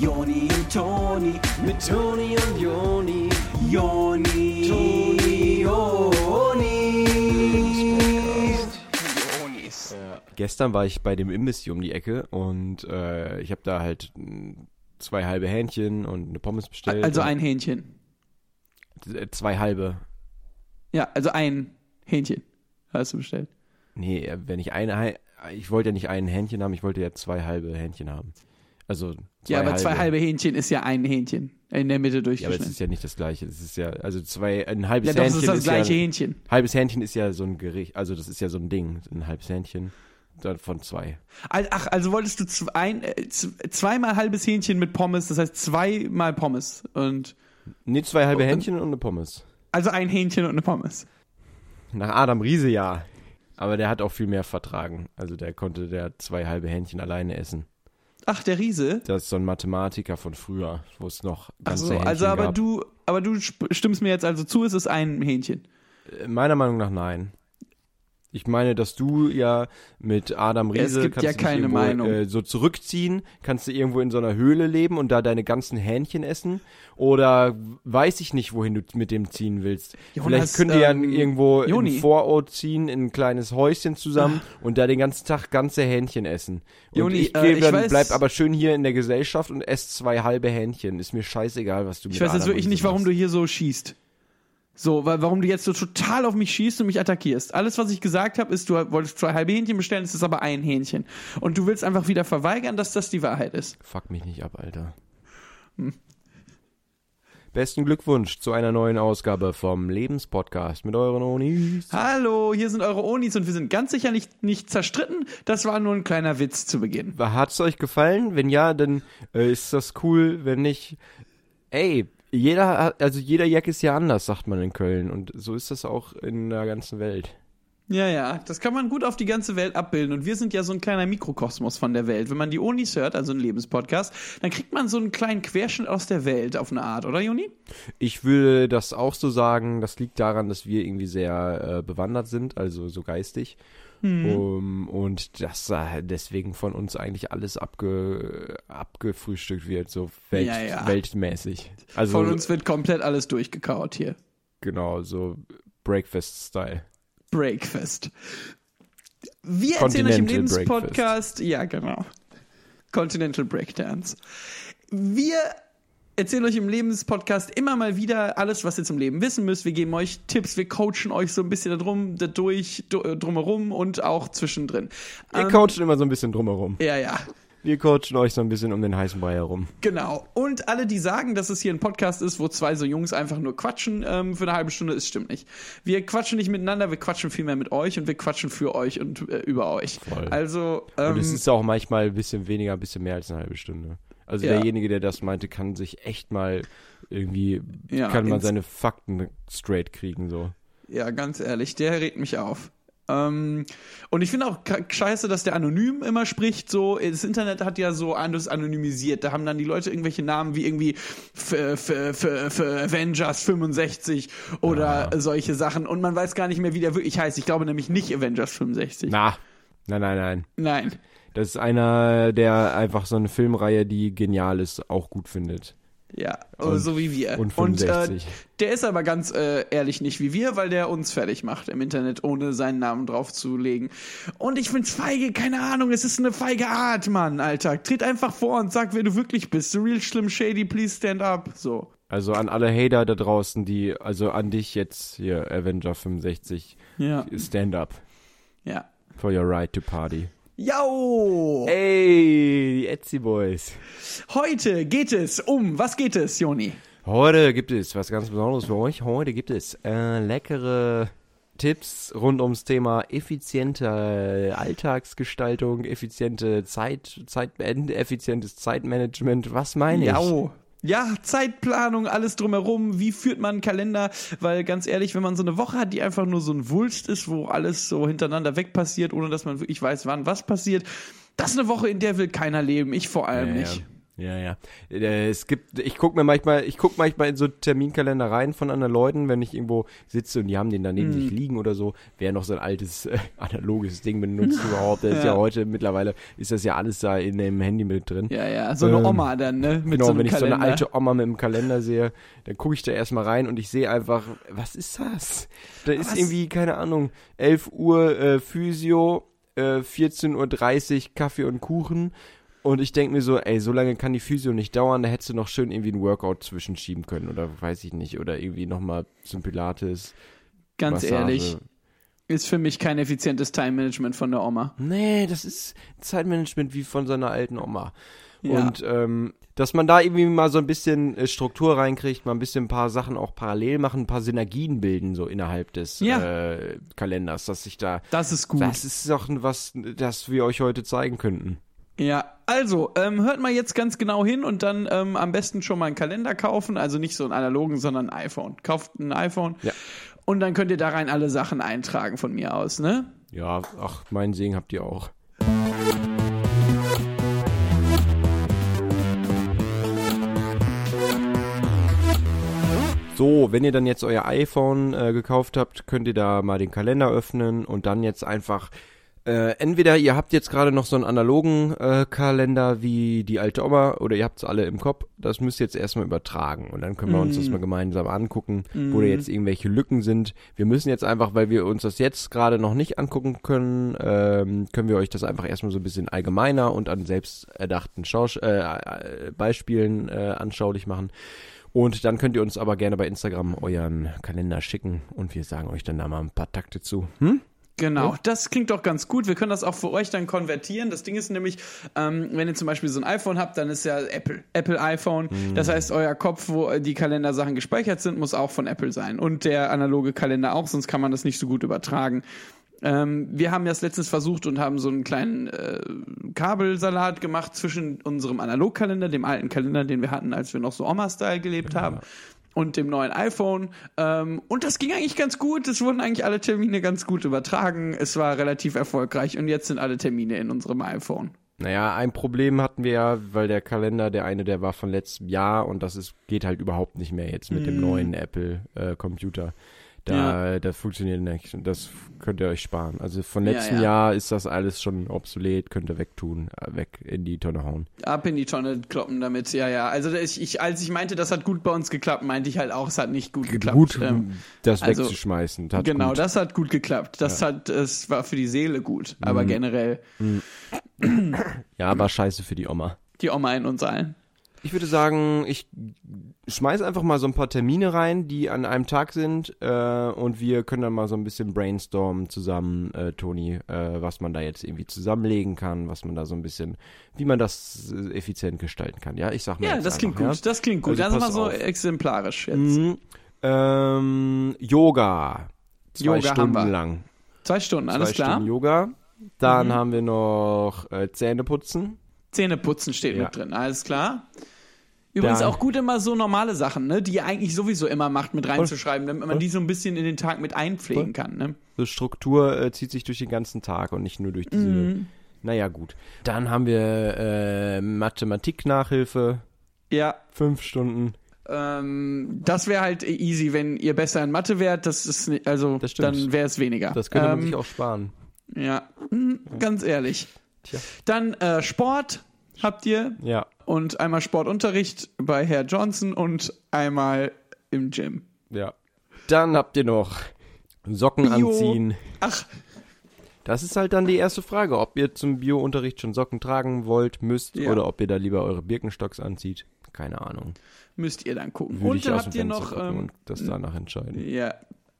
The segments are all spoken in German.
Joni und Toni, mit Toni und Joni, Joni, Toni, Joni. Gestern war ich bei dem Imbiss hier um die Ecke und äh, ich habe da halt mh, zwei halbe Hähnchen und eine Pommes bestellt. Also ein Hähnchen. äh, Zwei halbe. Ja, also ein Hähnchen hast du bestellt. Nee, äh, wenn ich eine, ich wollte ja nicht ein Hähnchen haben, ich wollte ja zwei halbe Hähnchen haben. Also zwei ja, aber halbe. zwei halbe Hähnchen ist ja ein Hähnchen in der Mitte Ja, aber es durchgeschnitten. ist ja nicht das gleiche. Es ist ja, also zwei, ein halbes Ja, doch, Hähnchen ist das gleiche ja, Hähnchen. halbes Hähnchen ist ja so ein Gericht, also das ist ja so ein Ding, ein halbes Hähnchen von zwei. Ach, also wolltest du zw- ein, äh, zweimal halbes Hähnchen mit Pommes, das heißt zweimal Pommes und Nee, zwei halbe Und- Hähnchen und eine Pommes. also ein Hähnchen und eine Pommes. Nach Adam Riese ja. Aber der hat auch viel mehr vertragen. Also der konnte der zwei halbe Hähnchen alleine essen. Ach, der Riese. Das ist so ein Mathematiker von früher, wo es noch Ach ganze so, Hähnchen also aber gab. du, aber du stimmst mir jetzt also zu, es ist ein Hähnchen. Äh, Meiner Meinung nach nein. Ich meine, dass du ja mit Adam Es Riese gibt kannst ja keine irgendwo, Meinung. Äh, so zurückziehen, kannst du irgendwo in so einer Höhle leben und da deine ganzen Hähnchen essen oder weiß ich nicht, wohin du mit dem ziehen willst. Jonas, Vielleicht könnt ihr ja ähm, irgendwo Joni. in Vorort ziehen, in ein kleines Häuschen zusammen und da den ganzen Tag ganze Hähnchen essen. Und Joni, ich, äh, ich dann, weiß- bleib aber schön hier in der Gesellschaft und esse zwei halbe Hähnchen. Ist mir scheißegal, was du mit Ich weiß jetzt wirklich nicht, warum du hier so schießt. So, weil, warum du jetzt so total auf mich schießt und mich attackierst. Alles, was ich gesagt habe, ist, du wolltest zwei halbe Hähnchen bestellen, es ist aber ein Hähnchen. Und du willst einfach wieder verweigern, dass das die Wahrheit ist. Fuck mich nicht ab, Alter. Hm. Besten Glückwunsch zu einer neuen Ausgabe vom Lebenspodcast mit euren Onis. Hallo, hier sind eure Onis und wir sind ganz sicher nicht, nicht zerstritten. Das war nur ein kleiner Witz zu Beginn. Hat's euch gefallen? Wenn ja, dann äh, ist das cool. Wenn nicht, ey, jeder, also jeder Jack ist ja anders, sagt man in Köln. Und so ist das auch in der ganzen Welt. Ja, ja, das kann man gut auf die ganze Welt abbilden. Und wir sind ja so ein kleiner Mikrokosmos von der Welt. Wenn man die Onis hört, also ein Lebenspodcast, dann kriegt man so einen kleinen Querschnitt aus der Welt auf eine Art, oder Juni? Ich würde das auch so sagen, das liegt daran, dass wir irgendwie sehr äh, bewandert sind, also so geistig. Hm. Um, und dass äh, deswegen von uns eigentlich alles abge, abgefrühstückt wird, so welt, Ja, ja. weltmäßig. Also Von uns wird komplett alles durchgekaut hier. genau, so Breakfast-Style. Breakfast. Wir erzählen euch im Lebenspodcast, ja genau, Continental Breakdance. Wir erzählen euch im Lebenspodcast immer mal wieder alles, was ihr zum Leben wissen müsst. Wir geben euch Tipps, wir coachen euch so ein bisschen darum, dadurch, du- drumherum und auch zwischendrin. Wir Ähm, coachen immer so ein bisschen drumherum. Ja, ja. Wir coachen euch so ein bisschen um den heißen Brei herum. Genau. Und alle, die sagen, dass es hier ein Podcast ist, wo zwei so Jungs einfach nur quatschen ähm, für eine halbe Stunde, es stimmt nicht. Wir quatschen nicht miteinander, wir quatschen vielmehr mit euch und wir quatschen für euch und äh, über euch. Voll. Also, Und ähm, es ist auch manchmal ein bisschen weniger, ein bisschen mehr als eine halbe Stunde. Also Ja. derjenige, der das meinte, kann sich echt mal irgendwie, Ja, kann man seine Fakten straight kriegen, so. ja, ganz ehrlich, der regt mich auf. Ähm, und ich finde auch scheiße, dass der anonym immer spricht. So, das Internet hat ja so anders anonymisiert. Da haben dann die Leute irgendwelche Namen wie irgendwie für, für, für, für Avengers 65 oder solche Sachen. Und man weiß gar nicht mehr, wie der wirklich heißt. Ich glaube nämlich nicht Avengers 65. Na, nein, nein, nein. Nein. Das ist einer, der einfach so eine Filmreihe, die genial ist, auch gut findet. Ja, Und- so wie wir. und Und äh, 65. der ist aber ganz äh, ehrlich nicht wie wir, weil der uns fertig macht im Internet, ohne seinen Namen draufzulegen. Und ich find's feige, keine Ahnung, es ist eine feige Art, Mann, Alter. Tritt einfach vor und sag, wer du wirklich bist. The real Slim Shady, please stand up. So. Also an alle Hater da draußen, die, also an dich jetzt hier, Avenger 65, Ja. stand up Ja. for your right to party. Yo! Ey, die Etsy Boys. Heute geht es um, was geht es, Joni? Heute gibt es was ganz Besonderes für euch. Heute gibt es äh, leckere Tipps rund ums Thema effiziente Alltagsgestaltung, effiziente Zeit, Zeit, effizientes Zeitmanagement. Was meine ich? Jau. Ja, Zeitplanung, alles drumherum. Wie führt man einen Kalender? Weil ganz ehrlich, wenn man so eine Woche hat, die einfach nur so ein Wulst ist, wo alles so hintereinander weg passiert, ohne dass man wirklich weiß, wann was passiert, das ist eine Woche, in der will keiner leben. Ich vor allem Ja, nicht. Ja, ja. Äh, Es gibt, ich guck mir manchmal, ich guck manchmal in so Terminkalender rein von anderen Leuten, wenn ich irgendwo sitze und die haben den da neben sich liegen oder so, wer noch so ein altes äh, analoges Ding benutzt überhaupt. Das ist ja Ja. heute mittlerweile ist das ja alles da in dem Handy mit drin. Ja, ja, so eine Ähm, Oma dann, ne? Mit genau, so einem wenn ich Kalender. so eine alte Oma mit dem Kalender sehe, dann gucke ich da erstmal rein und ich sehe einfach, was ist das? Da ist Was? irgendwie, keine Ahnung, 11 Uhr äh, Physio, äh, 14.30 Uhr Kaffee und Kuchen. Und ich denke mir so, ey, so lange kann die Physio nicht dauern, da hättest du noch schön irgendwie ein Workout zwischenschieben können oder weiß ich nicht. Oder irgendwie nochmal zum Pilates. Ganz Massage. ehrlich, ist für mich kein effizientes Time-Management von der Oma. Nee, das ist Zeitmanagement wie von seiner alten Oma. Ja. Und ähm, dass man da irgendwie mal so ein bisschen äh, Struktur reinkriegt, mal ein bisschen ein paar Sachen auch parallel machen, ein paar Synergien bilden, so innerhalb des Ja. äh, Kalenders, dass sich da. Das ist gut. Das ist doch was, das wir euch heute zeigen könnten. Ja, also, ähm, hört mal jetzt ganz genau hin und dann ähm, am besten schon mal einen Kalender kaufen. Also nicht so einen analogen, sondern ein iPhone. Kauft ein iPhone Ja. und dann könnt ihr da rein alle Sachen eintragen von mir aus, ne? Ja, ach, meinen Segen habt ihr auch. So, wenn ihr dann jetzt euer iPhone äh, gekauft habt, könnt ihr da mal den Kalender öffnen und dann jetzt einfach äh, entweder ihr habt jetzt gerade noch so einen analogen äh, Kalender wie die alte Oma oder ihr habt es alle im Kopf. Das müsst ihr jetzt erstmal übertragen und dann können wir uns das mal gemeinsam angucken, wo da jetzt irgendwelche Lücken sind. Wir müssen jetzt einfach, weil wir uns das jetzt gerade noch nicht angucken können, ähm, können wir euch das einfach erstmal so ein bisschen allgemeiner und an selbst erdachten Schausch äh, äh, Beispielen äh, anschaulich machen. Und dann könnt ihr uns aber gerne bei Instagram euren Kalender schicken und wir sagen euch dann da mal ein paar Takte zu. Hm? Genau, das klingt doch ganz gut. Wir können das auch für euch dann konvertieren. Das Ding ist nämlich, ähm, wenn ihr zum Beispiel so ein iPhone habt, dann ist ja Apple. Apple iPhone. Das heißt, euer Kopf, wo die Kalendersachen gespeichert sind, muss auch von Apple sein. Und der analoge Kalender auch, sonst kann man das nicht so gut übertragen. Ähm, wir haben das letztens versucht und haben so einen kleinen äh, Kabelsalat gemacht zwischen unserem Analogkalender, dem alten Kalender, den wir hatten, als wir noch so Oma-Style gelebt haben, und dem neuen iPhone. Ähm, und das ging eigentlich ganz gut. Es wurden eigentlich alle Termine ganz gut übertragen. Es war relativ erfolgreich und jetzt sind alle Termine in unserem iPhone. Naja, ein Problem hatten wir ja, weil der Kalender, der eine, der war von letztem Jahr und das ist, geht halt überhaupt nicht mehr jetzt mit dem neuen Apple-Computer. Da, das funktioniert nicht das könnt ihr euch sparen. Also von Ja, letztem ja. Jahr ist das alles schon obsolet, könnt ihr wegtun, äh, weg in die Tonne hauen. Ab in die Tonne kloppen damit, ja, ja. Also ich, ich, als ich meinte, das hat gut bei uns geklappt, meinte ich halt auch, es hat nicht gut geklappt. Gut, Ähm, das also, wegzuschmeißen. Hat genau, gut. das hat gut geklappt. Das hat, es war für die Seele gut. Mhm. Aber generell Ja, war scheiße für die Oma. die Oma in uns allen. Ich würde sagen, ich schmeiß einfach mal so ein paar Termine rein, die an einem Tag sind, äh, und wir können dann mal so ein bisschen brainstormen zusammen, äh, Toni, äh, was man da jetzt irgendwie zusammenlegen kann, was man da so ein bisschen, wie man das äh, effizient gestalten kann. Ja, ich sag mal. Ja, das klingt einfach, gut. Das klingt gut. Also das ist mal so auf. exemplarisch jetzt. Ja? Mhm. Ähm, Yoga. Zwei Yoga Stunden lang. Zwei Stunden, alles Zwei klar. Stunden Yoga. Dann Mhm. haben wir noch äh, Zähne putzen. Zähne putzen steht Ja. mit drin, alles klar. Übrigens auch gut immer so normale Sachen, ne, die ihr eigentlich sowieso immer macht, mit reinzuschreiben, damit man die so ein bisschen in den Tag mit einpflegen kann, ne? So Struktur äh, zieht sich durch den ganzen Tag und nicht nur durch diese. Mhm. Naja, gut. Dann haben wir äh, Mathematik-Nachhilfe. Ja, Fünf Stunden. ähm, das wäre halt easy, wenn ihr besser in Mathe wärt, das ist nicht, also Das dann wäre es weniger. Das könnte man ähm, sich auch sparen. Ja, hm, ganz ehrlich. Tja. Dann äh, Sport habt ihr Ja, und einmal Sportunterricht bei Herr Johnson und einmal im Gym. ja. Dann habt ihr noch Socken Bio. anziehen. Ach, Das ist halt dann die erste Frage, ob ihr zum Bio-Unterricht schon Socken tragen wollt, müsst Ja. oder ob ihr da lieber eure Birkenstocks anzieht. Keine Ahnung. müsst ihr dann gucken. Würde und ich dann aus habt dem ihr Fenster noch ähm, und das danach entscheiden. Ja.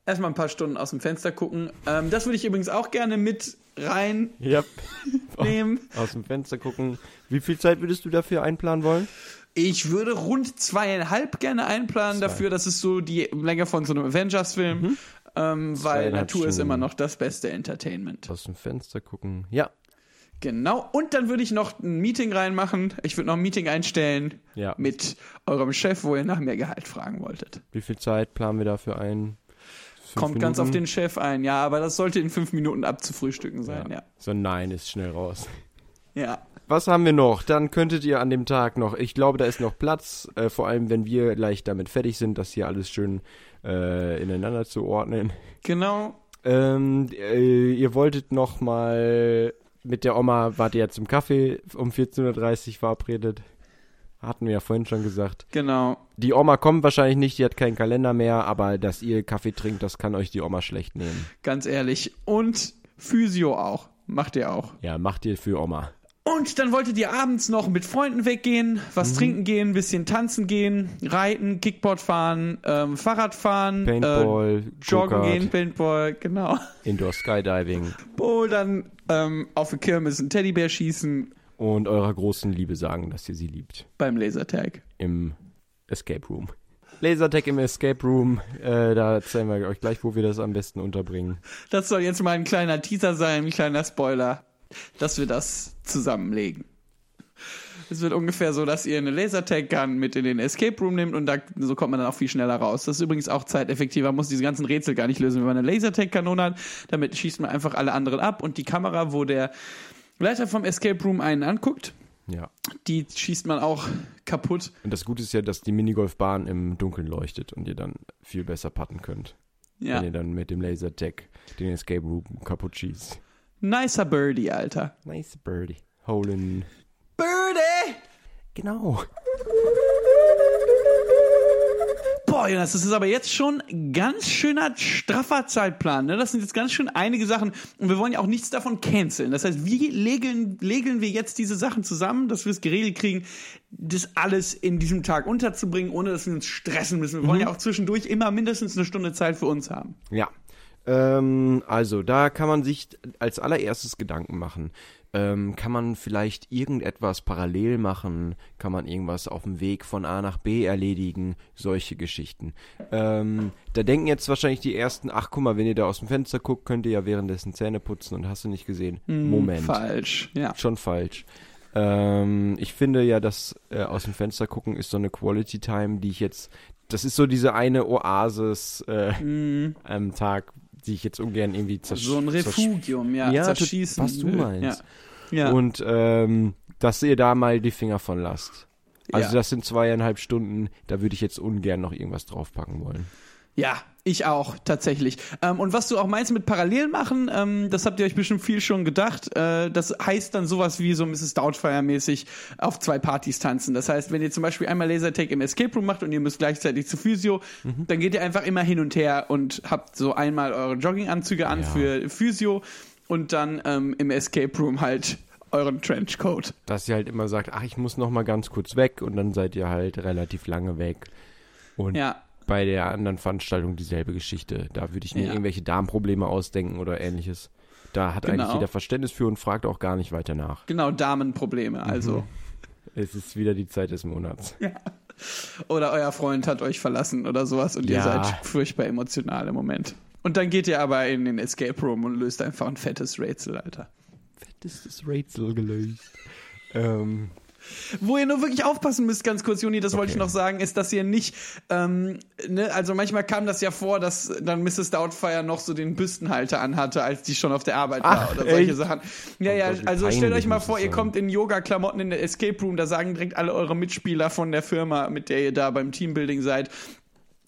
Erstmal ein paar Stunden aus dem Fenster gucken. Ähm, das würde ich übrigens auch gerne mit reinnehmen. Ja. Aus dem Fenster gucken. Wie viel Zeit würdest du dafür einplanen wollen? Ich würde rund zweieinhalb gerne einplanen Zwei. dafür. Das ist so die Länge von so einem Avengers-Film. Ähm, weil Natur ist immer noch das beste Entertainment. Aus dem Fenster gucken. Ja. Genau. Und dann würde ich noch ein Meeting reinmachen. Ich würde noch ein Meeting einstellen Ja. mit eurem Chef, wo ihr nach mehr Gehalt fragen wolltet. Wie viel Zeit planen wir dafür ein? Kommt ganz auf Minuten? den Chef ein. Ja, aber das sollte in fünf Minuten abzufrühstücken sein. Ja. So ein Nein ist schnell raus. Ja. Was haben wir noch? Dann könntet ihr an dem Tag noch, ich glaube, da ist noch Platz, äh, vor allem wenn wir gleich damit fertig sind, das hier alles schön äh, ineinander zu ordnen. Genau. Ähm, äh, ihr wolltet noch mal mit der Oma, wart ihr ja zum Kaffee um 14.30 Uhr verabredet. Hatten wir ja vorhin schon gesagt. Genau. Die Oma kommt wahrscheinlich nicht, die hat keinen Kalender mehr, aber dass ihr Kaffee trinkt, das kann euch die Oma schlecht nehmen. Ganz ehrlich. Und Physio auch. Macht ihr auch. Ja, macht ihr für Oma. Und dann wolltet ihr abends noch mit Freunden weggehen, was trinken gehen, ein bisschen tanzen gehen, reiten, Kickboard fahren, ähm, Fahrrad fahren, Paintball, äh, joggen gehen, Paintball, genau. Indoor Skydiving Bouldern, ähm, auf der Kirmes einen Teddybär schießen und eurer großen Liebe sagen, dass ihr sie liebt. beim Lasertag. Im Escape Room. Lasertag im Escape Room, äh, da erzählen wir euch gleich, wo wir das am besten unterbringen. Das soll jetzt mal ein kleiner Teaser sein, ein kleiner Spoiler, dass wir das zusammenlegen. Es wird ungefähr so, dass ihr eine Lasertag-Gun mit in den Escape Room nehmt und da, so kommt man dann auch viel schneller raus. Das ist übrigens auch zeiteffektiver, man muss diese ganzen Rätsel gar nicht lösen. Wenn man eine Lasertag-Kanone hat, damit schießt man einfach alle anderen ab und die Kamera, wo der Leiter vom Escape Room einen anguckt, Ja. die schießt man auch kaputt. Und das Gute ist ja, dass die Minigolfbahn im Dunkeln leuchtet und ihr dann viel besser putten könnt. Ja. Wenn ihr dann mit dem Lasertag den Escape Room kaputt schießt. Nicer Birdie, Alter. Nice birdie. Hole in. Birdie! Genau. Boah, Jonas, das ist aber jetzt schon ein ganz schöner, straffer Zeitplan. Ne? Das sind jetzt ganz schön einige Sachen. Und wir wollen ja auch nichts davon canceln. Das heißt, wie legeln, legeln wir jetzt diese Sachen zusammen, dass wir es geregelt kriegen, das alles in diesem Tag unterzubringen, ohne dass wir uns stressen müssen. Wir wollen ja auch zwischendurch immer mindestens eine Stunde Zeit für uns haben. Ja. Ähm, also, da kann man sich als allererstes Gedanken machen. Ähm, kann man vielleicht irgendetwas parallel machen? Kann man irgendwas auf dem Weg von A nach B erledigen? Solche Geschichten. Ähm, da denken jetzt wahrscheinlich die ersten, ach guck mal, wenn ihr da aus dem Fenster guckt, könnt ihr ja währenddessen Zähne putzen und hast du nicht gesehen. Moment. Falsch. Ja. Schon falsch. Ähm, ich finde ja, dass äh, aus dem Fenster gucken ist so eine Quality Time, die ich jetzt, das ist so diese eine Oasis äh, am Tag, die ich jetzt ungern irgendwie zersch So ein Refugium, ja. Ja, zerschießen. was du meinst. Ja. ja. Und ähm, dass ihr da mal die Finger von lasst. Also Ja. das sind zweieinhalb Stunden, da würde ich jetzt ungern noch irgendwas draufpacken wollen. Ja, ich auch, tatsächlich. Ähm, und was du auch meinst mit parallel machen, ähm, das habt ihr euch bestimmt viel schon gedacht. Äh, das heißt dann sowas wie so Mrs. Doubtfire-mäßig auf zwei Partys tanzen. Das heißt, wenn ihr zum Beispiel einmal Lasertag im Escape Room macht und ihr müsst gleichzeitig zu Physio, dann geht ihr einfach immer hin und her und habt so einmal eure Jogginganzüge an Ja. für Physio und dann ähm, im Escape Room halt euren Trenchcoat. Dass ihr halt immer sagt, ach, ich muss noch mal ganz kurz weg und dann seid ihr halt relativ lange weg. Und Ja. Bei der anderen Veranstaltung dieselbe Geschichte. Da würde ich mir Ja. irgendwelche Darmprobleme ausdenken oder ähnliches. Da hat Genau. eigentlich jeder Verständnis für und fragt auch gar nicht weiter nach. Genau, Damenprobleme, also. Es ist wieder die Zeit des Monats. Oder euer Freund hat euch verlassen oder sowas und ihr Ja. seid furchtbar emotional im Moment. Und dann geht ihr aber in den Escape Room und löst einfach ein fettes Rätsel, Alter. Fettestes Rätsel gelöst. Ähm, Wo ihr nur wirklich aufpassen müsst, ganz kurz, Juni, das wollte ich Okay. noch sagen, ist, dass ihr nicht, ähm, ne, also manchmal kam das ja vor, dass dann Mrs. Doubtfire noch so den Büstenhalter anhatte, als die schon auf der Arbeit war Ach, oder solche echt? Sachen. Ja, ja, also stellt euch mal vor, ihr kommt in Yoga-Klamotten in der Escape Room, da sagen direkt alle eure Mitspieler von der Firma, mit der ihr da beim Teambuilding seid,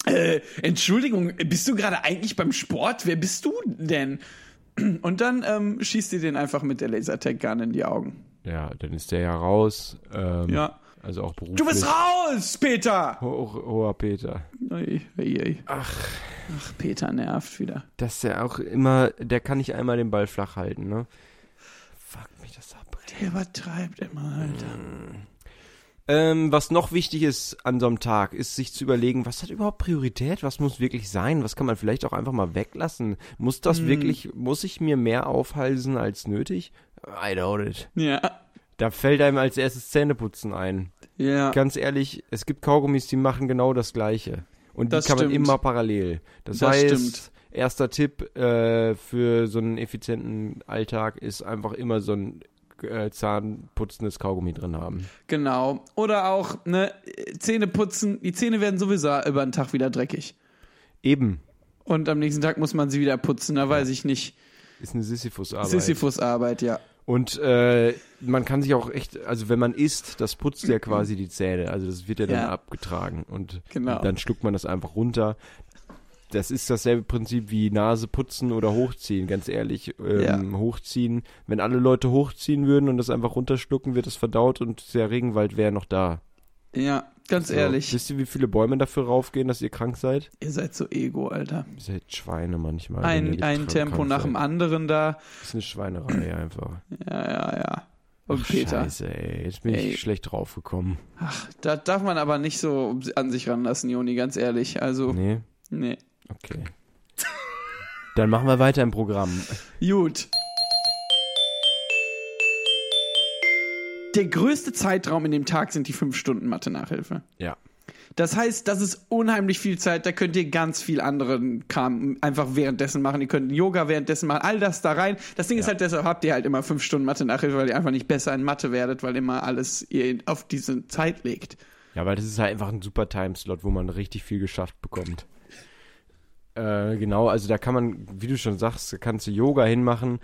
äh, Entschuldigung, bist du gerade eigentlich beim Sport? Wer bist du denn? Und dann ähm, schießt ihr den einfach mit der Lasertag-Gun in die Augen. Ja, dann ist der ja raus. Ähm, Ja. Also auch beruflich. Du bist raus, Peter! Ho hoher Peter. Ui, ui, ui. Ach, Ach, Peter nervt wieder. dass der auch immer, der kann nicht einmal den Ball flach halten, ne? Fuck mich das ab. Der übertreibt immer, Alter. Ähm, was noch wichtig ist an so einem Tag, ist sich zu überlegen, was hat überhaupt Priorität? Was muss wirklich sein? Was kann man vielleicht auch einfach mal weglassen? Muss das wirklich, muss ich mir mehr aufhalsen als nötig? I doubt it. Ja. Da fällt einem als erstes Zähneputzen ein. Ja. Ganz ehrlich, es gibt Kaugummis, die machen genau das Gleiche. Und Das die kann man stimmt. immer parallel. Das, Das heißt, stimmt. erster Tipp äh, für so einen effizienten Alltag ist einfach immer so ein äh, zahnputzendes Kaugummi drin haben. Genau. Oder auch, ne, Zähne putzen. Die Zähne werden sowieso über den Tag wieder dreckig. Eben. Und am nächsten Tag muss man sie wieder putzen. Da weiß ich nicht. Ist eine Sisyphus-Arbeit. Sisyphus-Arbeit, ja. Und äh, man kann sich auch echt, also wenn man isst, das putzt ja quasi die Zähne. Also das wird ja dann Ja. abgetragen und Genau. dann schluckt man das einfach runter. Das ist dasselbe Prinzip wie Nase putzen oder hochziehen, ganz ehrlich. Ähm, Hochziehen, wenn alle Leute hochziehen würden und das einfach runterschlucken, wird es verdaut und der Regenwald wäre noch da. Ja, ganz So. ehrlich. Wisst ihr, wie viele Bäume dafür raufgehen, dass ihr krank seid? Ihr seid so ego, Alter. Ihr seid Schweine manchmal. Ein, ein Tempo nach seid. dem anderen da. Das ist eine Schweinerei einfach. Ja, ja, ja. Und Ach, Peter. Scheiße, ey. Jetzt bin Ey. ich schlecht draufgekommen. Ach, da darf man aber nicht so an sich ranlassen, Joni, ganz ehrlich. Also, Nee? nee. Okay. Dann machen wir weiter im Programm. Gut. Der größte Zeitraum in dem Tag sind die fünf Stunden Mathe-Nachhilfe. Ja. Das heißt, das ist unheimlich viel Zeit. Da könnt ihr ganz viel anderen Kram einfach währenddessen machen. Ihr könnt Yoga währenddessen machen, all das da rein. Das Ding ist halt, deshalb habt ihr halt immer fünf Stunden Mathe-Nachhilfe, weil ihr einfach nicht besser in Mathe werdet, weil immer alles ihr auf diese Zeit legt. Ja, weil das ist halt einfach ein super Timeslot, wo man richtig viel geschafft bekommt. Äh, genau, also da kann man, wie du schon sagst, kannst du Yoga hinmachen.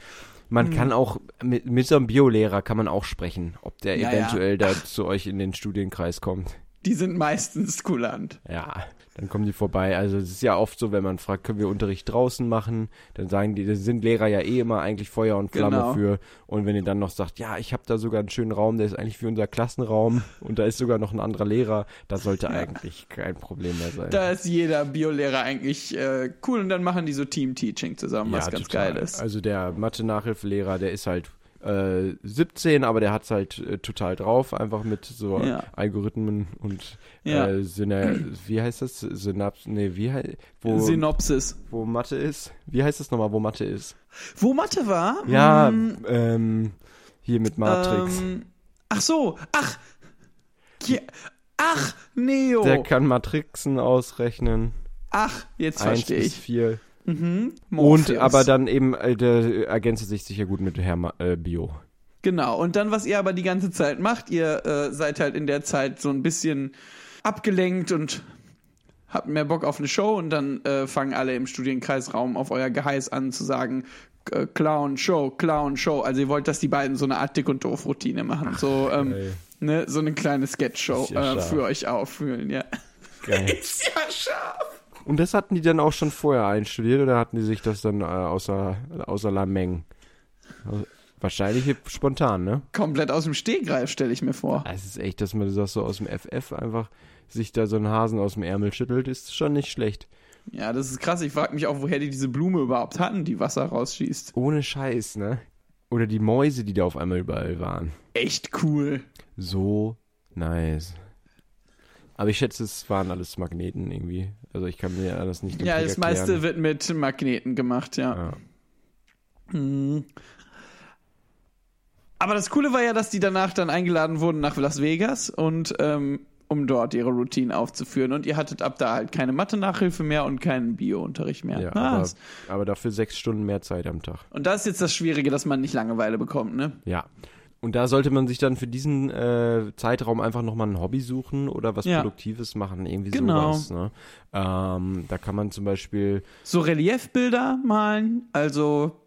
Man Mhm. kann auch, mit, mit so einem Biolehrer kann man auch sprechen, ob der Ja, ja. eventuell da zu euch in den Studienkreis kommt. Die sind meistens kulant. Ja, dann kommen die vorbei. Also es ist ja oft so, wenn man fragt, können wir Unterricht draußen machen, dann sagen die, da sind Lehrer ja eh immer eigentlich Feuer und Flamme Genau. für. Und wenn ihr dann noch sagt, ja, ich habe da sogar einen schönen Raum, der ist eigentlich für unser Klassenraum und da ist sogar noch ein anderer Lehrer, das sollte eigentlich kein Problem mehr sein. Da ist jeder Biolehrer eigentlich äh, cool und dann machen die so Team-Teaching zusammen, was ganz total. geil ist. Also der Mathe-Nachhilfelehrer, der ist halt äh, 17, aber der hat's halt äh, total drauf, einfach mit so Ja. Algorithmen und Ja. äh, Syna wie heißt das? Synaps, nee, wie heißt, wo, Synopsis. wo Mathe ist? Wie heißt das nochmal, wo Mathe ist? Wo Mathe war? Ja, hm, ähm, hier mit Matrix. Ähm, ach so, ach. Hier, ach, Neo. der kann Matrixen ausrechnen. ach, jetzt verstehe bis ich. vier. Mhm. Und aber dann eben, äh, der ergänzt sich sicher gut mit Herr äh, Bio. Genau, und dann, was ihr aber die ganze Zeit macht, ihr äh, seid halt in der Zeit so ein bisschen abgelenkt und habt mehr Bock auf eine Show und dann äh, fangen alle im Studienkreisraum auf euer Geheiß an zu sagen, äh, Clown Show, Clown Show. Also ihr wollt, dass die beiden so eine Art Dick und Doof Routine machen, so ähm, ne, so eine kleine Sketch-Show Ist ja äh, für euch auffühlen, ja. Geil. Ist ja scharf. Und das hatten die dann auch schon vorher einstudiert oder hatten die sich das dann äh, außer, außer Lameng? Also, Wahrscheinlich spontan, ne? Komplett aus dem Stehgreif, stelle ich mir vor. Es ist echt, dass man das so aus dem FF einfach sich da so einen Hasen aus dem Ärmel schüttelt, ist schon nicht schlecht. Ja, das ist krass. Ich frage mich auch, woher die diese Blume überhaupt hatten, die Wasser rausschießt. Ohne Scheiß, ne? Oder die Mäuse, die da auf einmal überall waren. Echt cool. So nice. Aber ich schätze, es waren alles Magneten irgendwie. Also ich kann mir das nicht Ja, das meiste erklären. wird mit Magneten gemacht, ja. Ja. Mhm. Aber das Coole war ja, dass die danach dann eingeladen wurden nach Las Vegas und ähm, um dort ihre Routine aufzuführen. Und ihr hattet ab da halt keine Mathe-Nachhilfe mehr und keinen Bio-Unterricht mehr. Ja, Ah, aber, aber dafür sechs Stunden mehr Zeit am Tag. und das ist jetzt das Schwierige, dass man nicht Langeweile bekommt, ne? Ja. Und da sollte man sich dann für diesen äh, Zeitraum einfach nochmal ein Hobby suchen oder was Ja. Produktives machen, irgendwie Genau. sowas. Ne? Ähm, da kann man zum Beispiel, So Reliefbilder malen, also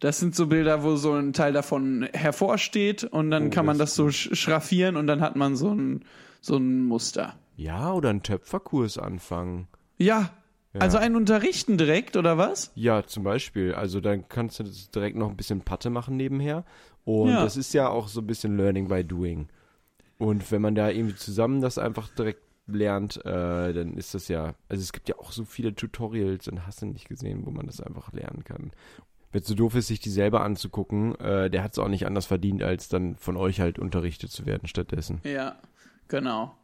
das sind so Bilder, wo so ein Teil davon hervorsteht und dann Oh, kann man das so sch- schraffieren und dann hat man so ein, so ein Muster. ja, oder einen Töpferkurs anfangen. Ja, Ja. also ein Unterrichten direkt, oder was? Ja, zum Beispiel. Also dann kannst du direkt noch ein bisschen Patte machen nebenher. Und Ja. das ist ja auch so ein bisschen Learning by Doing. Und wenn man da irgendwie zusammen das einfach direkt lernt, äh, dann ist das ja, also es gibt ja auch so viele Tutorials und hast du nicht gesehen, wo man das einfach lernen kann. Wenn es so doof ist, sich die selber anzugucken, äh, der hat es auch nicht anders verdient, als dann von euch halt unterrichtet zu werden stattdessen. Ja, genau.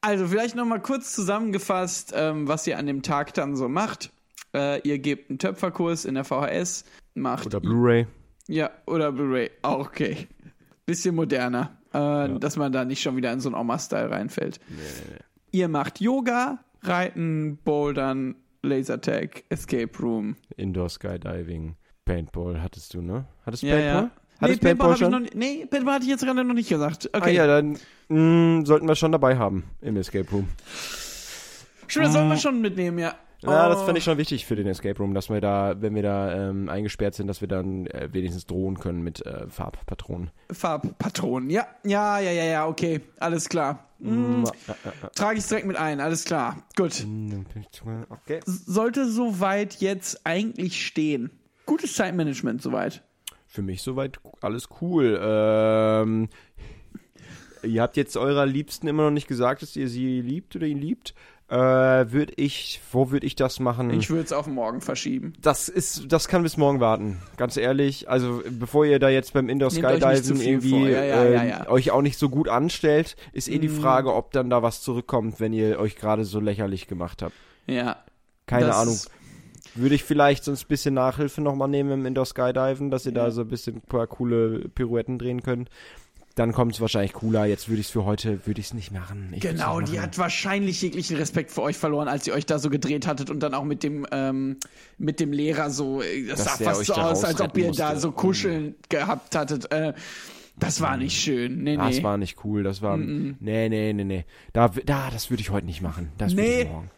Also vielleicht nochmal kurz zusammengefasst, ähm, was ihr an dem Tag dann so macht. Äh, ihr gebt einen Töpferkurs in der VHS, macht Oder Blu-ray. Ja, oder Blu-ray. Auch okay. Bisschen moderner. Äh, Dass man da nicht schon wieder in so einen Oma-Style reinfällt. Ihr macht Yoga, Reiten, Bouldern, Lasertag, Escape Room. Indoor Skydiving. Paintball hattest du, ne? Hattest du Ja, Paintball? ja. Hattest nee, Paintball ich schon? noch nicht, nee, Paintball hatte ich jetzt gerade noch nicht gesagt. Ah Okay. ja, dann mh, sollten wir schon dabei haben im Escape Room. Stimmt, das sollten wir schon mitnehmen, ja. Ja, das Oh. fand ich schon wichtig für den Escape Room, dass wir da, wenn wir da ähm, eingesperrt sind, dass wir dann äh, wenigstens drohen können mit äh, Farbpatronen. Farbpatronen. Ja, ja, ja, ja, ja, okay. Alles klar. Hm, Trage ich direkt mit ein, alles klar. Gut. Okay. Sollte soweit jetzt eigentlich stehen. Gutes Zeitmanagement soweit. Für mich soweit alles cool. Ähm, ihr habt jetzt eurer Liebsten immer noch nicht gesagt, dass ihr sie liebt oder ihn liebt. Äh, würde ich, wo würde ich das machen? Ich würde es auf morgen verschieben. das ist, das kann bis morgen warten. Ganz ehrlich. Also bevor ihr da jetzt beim Indoor Skydiven irgendwie. Ja, ja, äh, ja. Euch auch nicht so gut anstellt, ist eh die Frage, ob dann da was zurückkommt, wenn ihr euch gerade so lächerlich gemacht habt. Ja. Keine Ahnung. Würde ich vielleicht sonst ein bisschen Nachhilfe nochmal nehmen im Indoor Skydiven, dass ihr Ja. da so ein bisschen ein paar coole Pirouetten drehen könnt. Dann kommt es wahrscheinlich cooler. Jetzt würde ich es für heute, würde ich es nicht machen. Ich Genau, nicht die machen. hat wahrscheinlich jeglichen Respekt vor euch verloren, als ihr euch da so gedreht hattet und dann auch mit dem, ähm, mit dem Lehrer so, äh, das Dass sah fast so da aus, als ob ihr da musste. so kuscheln gehabt hattet. Äh, das war nicht schön. Nee, Das nee. war nicht cool. Das war. Nee, nee, nee, nee. Da, da das würde ich heute nicht machen. Das würde Nee. ich morgen.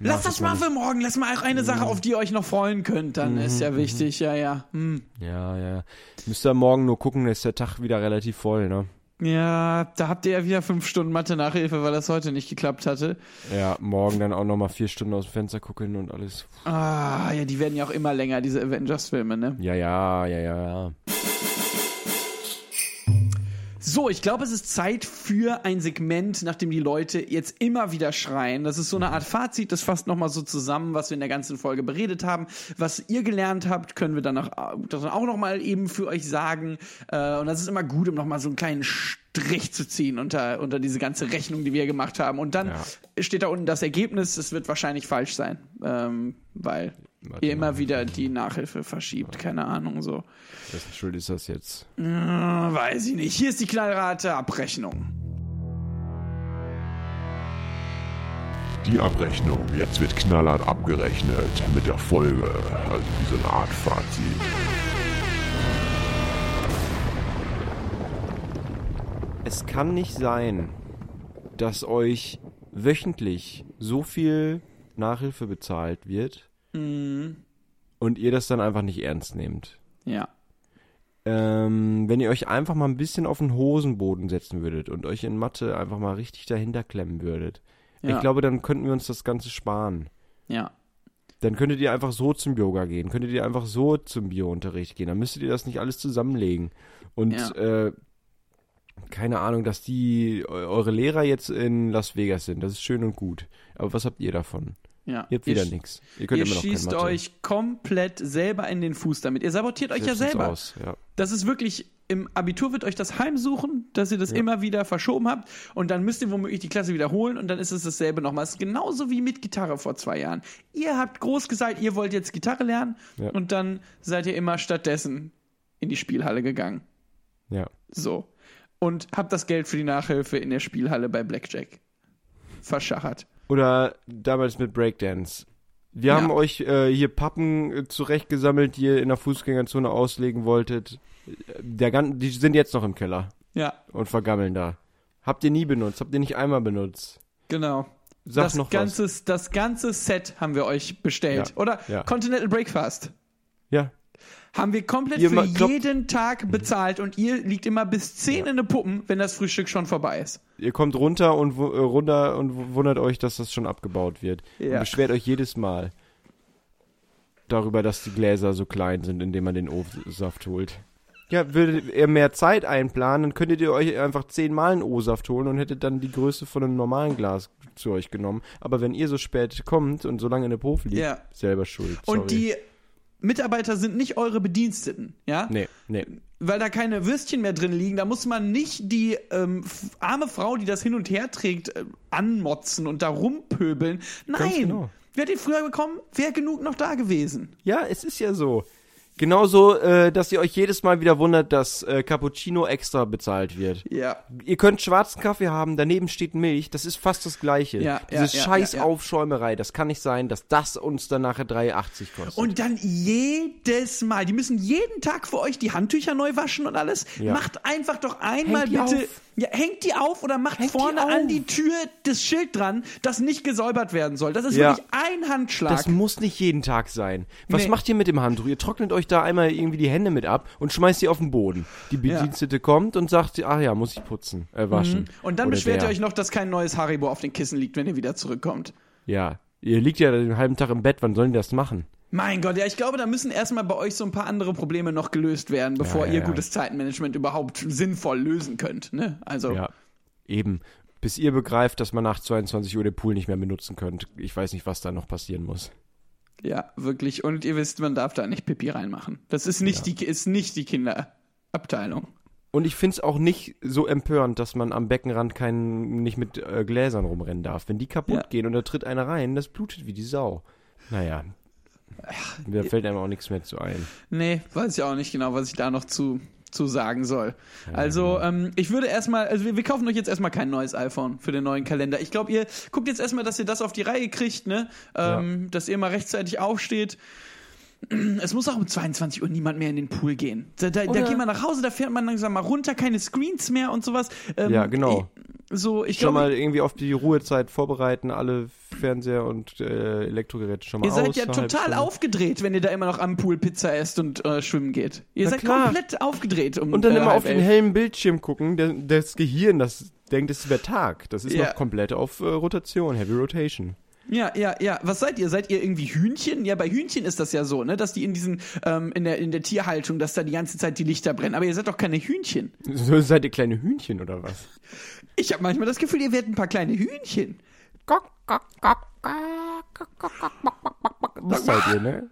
Lass das mal für morgen. Lass mal auch eine Sache, auf die ihr euch noch freuen könnt. Dann ist ja wichtig, ja, ja. Hm. Ja, ja. Müsst ihr morgen nur gucken, ist der Tag wieder relativ voll, ne? Ja, da habt ihr ja wieder fünf Stunden Mathe-Nachhilfe, weil das heute nicht geklappt hatte. Ja, morgen dann auch nochmal vier Stunden aus dem Fenster gucken und alles. Ah, ja, die werden ja auch immer länger, diese Avengers-Filme, ne? Ja, ja, ja, ja, ja. So, ich glaube, es ist Zeit für ein Segment, nachdem die Leute jetzt immer wieder schreien. Das ist so eine Art Fazit, das fasst nochmal so zusammen, was wir in der ganzen Folge beredet haben. Was ihr gelernt habt, können wir dann auch, nochmal eben für euch sagen. Äh, Und das ist immer gut, um nochmal so einen kleinen Strich zu ziehen unter, unter diese ganze Rechnung, die wir gemacht haben. Und dann Ja. steht da unten das Ergebnis. Es wird wahrscheinlich falsch sein, ähm, weil Warte ihr immer mal. wieder die Nachhilfe verschiebt. Keine Ahnung, so. Wessen Schuld ist das jetzt? Äh, weiß ich nicht. Hier ist die knallrate Abrechnung. Die Abrechnung. Jetzt wird knallhart abgerechnet mit der Folge. Also wie so eine Art Fazit. Es kann nicht sein, dass euch wöchentlich so viel Nachhilfe bezahlt wird und ihr das dann einfach nicht ernst nehmt. Ja. Ähm, wenn ihr euch einfach mal ein bisschen auf den Hosenboden setzen würdet und euch in Mathe einfach mal richtig dahinter klemmen würdet. Ja. Ich glaube, dann könnten wir uns das Ganze sparen. Ja. Dann könntet ihr einfach so zum Yoga gehen, könntet ihr einfach so zum Biounterricht gehen. Dann müsstet ihr das nicht alles zusammenlegen. Und Ja. äh, keine Ahnung, dass die eu- eure Lehrer jetzt in Las Vegas sind. Das ist schön und gut. Aber was habt ihr davon? Ja. Ihr habt wieder nichts. Ihr könnt Ihr immer noch schießt euch komplett selber in den Fuß damit. Ihr sabotiert euch ja Setzt uns selber. Aus, ja. Das ist wirklich, im Abitur wird euch das heimsuchen, dass ihr das immer wieder verschoben habt und dann müsst ihr womöglich die Klasse wiederholen und dann ist es dasselbe nochmal. Es ist genauso wie mit Gitarre vor zwei Jahren. Ihr habt groß gesagt, ihr wollt jetzt Gitarre lernen Ja. und dann seid ihr immer stattdessen in die Spielhalle gegangen. ja. So. Und habt das Geld für die Nachhilfe in der Spielhalle bei Blackjack verschachert. Oder damals mit Breakdance. Wir Ja. haben euch äh, hier Pappen äh, zurechtgesammelt, die ihr in der Fußgängerzone auslegen wolltet. Der gan die sind jetzt noch im Keller Ja, und vergammeln da. Habt ihr nie benutzt? Habt ihr nicht einmal benutzt? genau. Sag das, noch was. ganze, das ganze Set haben wir euch bestellt. Ja. Oder Ja. Continental Breakfast. Ja. Haben wir komplett Ihr für jeden Tag bezahlt und ihr liegt immer bis 10 in den Puppen, wenn das Frühstück schon vorbei ist. Ihr kommt runter und äh, runter und wu- wundert euch, dass das schon abgebaut wird. Und Ja. beschwert euch jedes Mal darüber, dass die Gläser so klein sind, indem man den O-Saft holt. Ja, würdet ihr mehr Zeit einplanen, dann könntet ihr euch einfach zehnmal einen O-Saft holen und hättet dann die Größe von einem normalen Glas zu euch genommen. Aber wenn ihr so spät kommt und so lange in der Profi liegt, Ja. selber schuld. Sorry. Und die Mitarbeiter sind nicht eure Bediensteten, ja? Nee, nee. Weil da keine Würstchen mehr drin liegen, da muss man nicht die ähm, arme Frau, die das hin und her trägt, äh, anmotzen und da rumpöbeln. Nein! genau. Wer hat den früher bekommen? Wäre genug noch da gewesen. Ja, es ist ja so. Genauso, äh, dass ihr euch jedes Mal wieder wundert, dass äh, Cappuccino extra bezahlt wird. Ja. Ihr könnt schwarzen Kaffee haben, daneben steht Milch, das ist fast das gleiche. Ja, Dieses ja, scheiß ja, ja. Aufschäumerei, das kann nicht sein, dass das uns dann nachher 3,80 kostet. Und dann jedes Mal, die müssen jeden Tag für euch die Handtücher neu waschen und alles. Ja. Macht einfach doch einmal Hängt bitte auf. Ja, hängt die auf oder macht Hängt die vorne auf. an die Tür das Schild dran, das nicht gesäubert werden soll. Das ist Ja. wirklich ein Handschlag. Das muss nicht jeden Tag sein. Was Nee. macht ihr mit dem Handtuch? Ihr trocknet euch da einmal irgendwie die Hände mit ab und schmeißt sie auf den Boden. Die Bedienstete kommt und sagt, ach ja, muss ich putzen, äh, waschen. Und dann Oder beschwert der. ihr euch noch, dass kein neues Haribo auf den Kissen liegt, wenn ihr wieder zurückkommt. Ja, ihr liegt ja den halben Tag im Bett, wann sollen die das machen? Mein Gott, ja, ich glaube, da müssen erstmal bei euch so ein paar andere Probleme noch gelöst werden, bevor ja, ihr ja. gutes Zeitmanagement überhaupt sinnvoll lösen könnt. Ne? Also, Ja, eben. Bis ihr begreift, dass man nach 22 Uhr den Pool nicht mehr benutzen könnt. Ich weiß nicht, was da noch passieren muss. ja, wirklich. Und ihr wisst, man darf da nicht Pipi reinmachen. Das ist nicht, die, ist nicht die Kinderabteilung. Und ich find's auch nicht so empörend, dass man am Beckenrand kein, nicht mit äh, Gläsern rumrennen darf. Wenn die kaputt gehen und da tritt einer rein, das blutet wie die Sau. Naja. Da fällt einem auch nichts mehr zu ein. Nee, weiß ich auch nicht genau, was ich da noch zu, zu sagen soll. Also, ähm, ich würde erstmal, also wir, wir kaufen euch jetzt erstmal kein neues iPhone für den neuen Kalender. Ich glaube, ihr guckt jetzt erstmal, dass ihr das auf die Reihe kriegt, ne? Ähm, Dass ihr mal rechtzeitig aufsteht. Es muss auch um 22 Uhr niemand mehr in den Pool gehen. Da, da, da geht man nach Hause, da fährt man langsam mal runter, keine Screens mehr und sowas. Ähm, Ja, genau. Ich, so, ich Schon glaube, mal irgendwie auf die Ruhezeit vorbereiten, alle Fernseher und äh, Elektrogeräte schon mal Ihr seid aus. ja eine halbe total Stunde. aufgedreht, wenn ihr da immer noch am Pool Pizza esst und äh, schwimmen geht. Ihr Na seid klar. komplett aufgedreht. Um, Und dann äh, immer auf den hellen Bildschirm gucken. Der, das Gehirn, das denkt, es wäre Tag. Das ist Ja. noch komplett auf äh, Rotation, Heavy Rotation. Ja, ja, ja. Was seid ihr? Seid ihr irgendwie Hühnchen? Ja, bei Hühnchen ist das ja so, ne, dass die in diesen ähm, in der in der Tierhaltung, dass da die ganze Zeit die Lichter brennen. Aber ihr seid doch keine Hühnchen. So seid ihr kleine Hühnchen oder was? Ich habe manchmal das Gefühl, ihr werdet ein paar kleine Hühnchen. Das seid ihr, ne?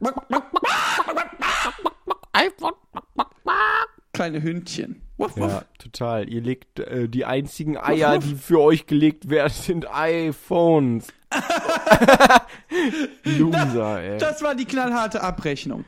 Kleine Hündchen. Wuff, wuff. Ja, total. Ihr legt äh, die einzigen Eier, die für euch gelegt werden, sind iPhones. Loser, ey. Das war die knallharte Abrechnung.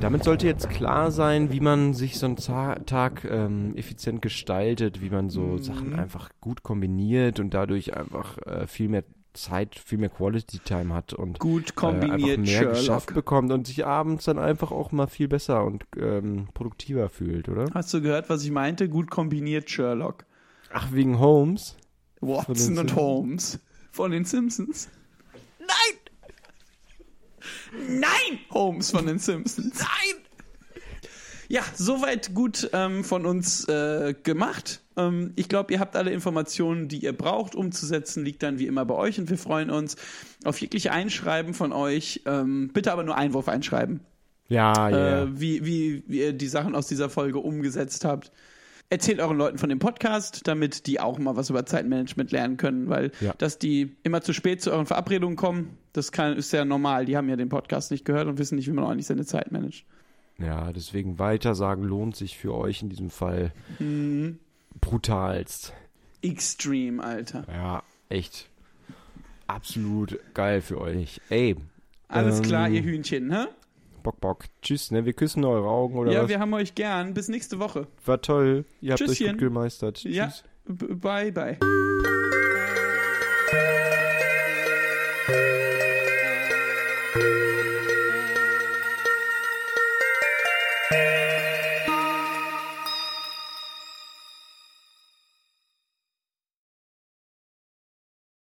Damit sollte jetzt klar sein, wie man sich so einen Tag ähm, effizient gestaltet, wie man so Mhm. Sachen einfach gut kombiniert und dadurch einfach äh, viel mehr Zeit, viel mehr Quality Time hat und Gut äh, kombiniert, einfach mehr Sherlock. geschafft bekommt und sich abends dann einfach auch mal viel besser und ähm, produktiver fühlt, oder? Hast du gehört, was ich meinte? Gut kombiniert, Sherlock. Ach, wegen Holmes? Watson und Simpsons. Holmes. Von den Simpsons. Nein! Nein! Holmes von den Simpsons. Nein! Ja, soweit gut ähm, von uns äh, gemacht. Ähm, ich glaube, ihr habt alle Informationen, die ihr braucht, umzusetzen, liegt dann wie immer bei euch und wir freuen uns auf jegliche Einschreiben von euch. Ähm, bitte aber nur Einwurf einschreiben, Ja, ja. äh, wie, wie, wie ihr die Sachen aus dieser Folge umgesetzt habt. Erzählt euren Leuten von dem Podcast, damit die auch mal was über Zeitmanagement lernen können, weil Ja. dass die immer zu spät zu euren Verabredungen kommen, das kann, ist ja normal. Die haben ja den Podcast nicht gehört und wissen nicht, wie man ordentlich seine Zeit managt. Ja, deswegen weitersagen lohnt sich für euch in diesem Fall Mhm. brutalst. Extreme, Alter. Ja, echt. Absolut geil für euch. Ey, Alles Ähm, klar, ihr Hühnchen, ne? Bock, Bock. Tschüss, ne? Wir küssen eure Augen oder Ja, was? wir haben euch gern. Bis nächste Woche. War toll. Ihr habt euch Tschüsschen. gut gemeistert. Ja. Tschüss. B bye, bye.